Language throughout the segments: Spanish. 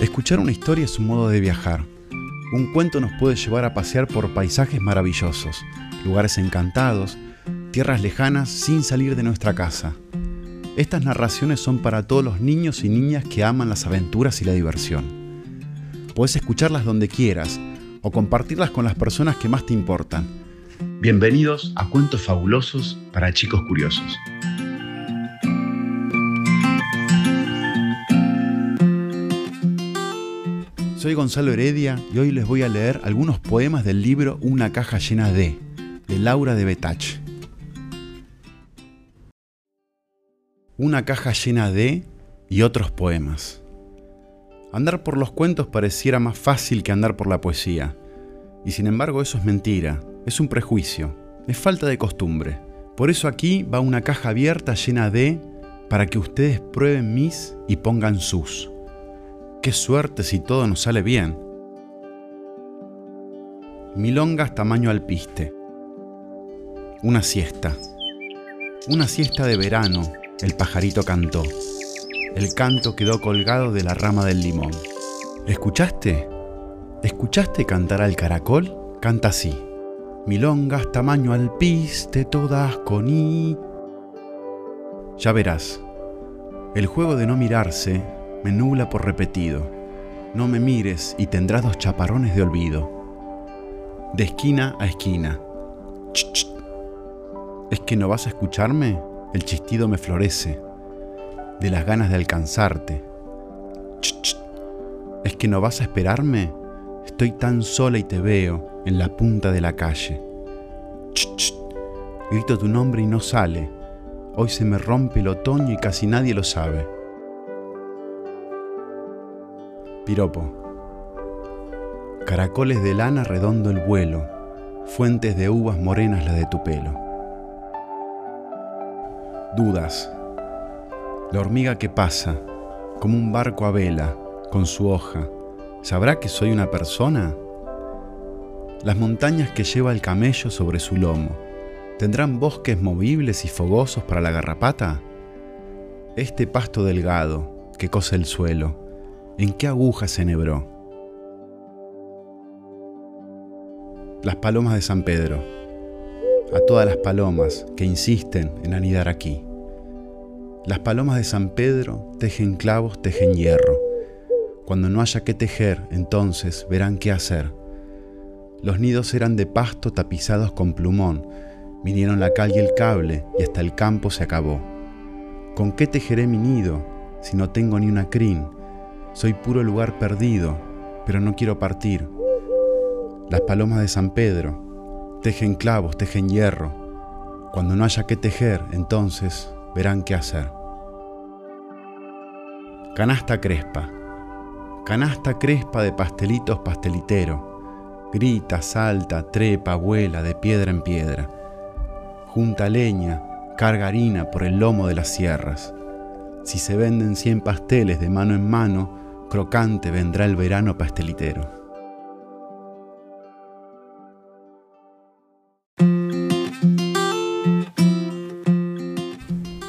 Escuchar una historia es un modo de viajar. Un cuento nos puede llevar a pasear por paisajes maravillosos, lugares encantados, tierras lejanas sin salir de nuestra casa. Estas narraciones son para todos los niños y niñas que aman las aventuras y la diversión. Puedes escucharlas donde quieras o compartirlas con las personas que más te importan. Bienvenidos a Cuentos Fabulosos para Chicos Curiosos. Soy Gonzalo Heredia y hoy les voy a leer algunos poemas del libro Una caja llena de, de Laura de Betach. Una caja llena de y otros poemas. Andar por los cuentos pareciera más fácil que andar por la poesía. Y sin embargo eso es mentira, es un prejuicio, es falta de costumbre. Por eso aquí va una caja abierta llena de para que ustedes prueben mis y pongan sus. Qué suerte si todo nos sale bien. Milongas tamaño alpiste. Una siesta. Una siesta de verano, el pajarito cantó. El canto quedó colgado de la rama del limón. ¿Escuchaste? ¿Escuchaste cantar al caracol? Canta así. Milongas tamaño alpiste, todas con i. Ya verás. El juego de no mirarse me nubla por repetido. No me mires y tendrás dos chaparrones de olvido. De esquina a esquina. Ch, ¿Es que no vas a escucharme? El chistido me florece. De las ganas de alcanzarte. Ch, ¿Es que no vas a esperarme? Estoy tan sola y te veo en la punta de la calle. Ch, Grito tu nombre y no sale. Hoy se me rompe el otoño y casi nadie lo sabe. Piropo. Caracoles de lana redondo el vuelo, fuentes de uvas morenas la de tu pelo. Dudas. La hormiga que pasa, como un barco a vela, con su hoja, ¿sabrá que soy una persona? Las montañas que lleva el camello sobre su lomo, ¿tendrán bosques movibles y fogosos para la garrapata? Este pasto delgado que cose el suelo, ¿En qué aguja se enhebró? Las palomas de San Pedro. A todas las palomas que insisten en anidar aquí. Las palomas de San Pedro tejen clavos, tejen hierro. Cuando no haya que tejer, entonces verán qué hacer. Los nidos eran de pasto tapizados con plumón. Vinieron la cal y el cable y hasta el campo se acabó. ¿Con qué tejeré mi nido si no tengo ni una crin? Soy puro lugar perdido, pero no quiero partir. Las palomas de San Pedro tejen clavos, tejen hierro. Cuando no haya que tejer, entonces verán qué hacer. Canasta crespa. Canasta crespa de pastelitos pastelitero. Grita, salta, trepa, vuela de piedra en piedra. Junta leña, carga harina por el lomo de las sierras. Si se venden cien pasteles de mano en mano, crocante vendrá el verano pastelitero.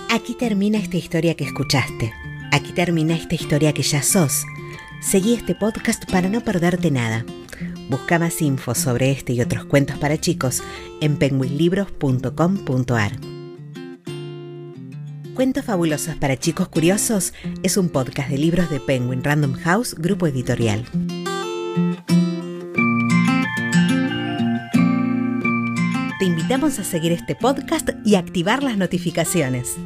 Aquí termina esta historia que escuchaste. Aquí termina esta historia que ya sos. Seguí este podcast para no perderte nada. Busca más info sobre este y otros cuentos para chicos en penguinlibros.com.ar. Cuentos Fabulosos para Chicos Curiosos es un podcast de libros de Penguin Random House, grupo editorial. Te invitamos a seguir este podcast y activar las notificaciones.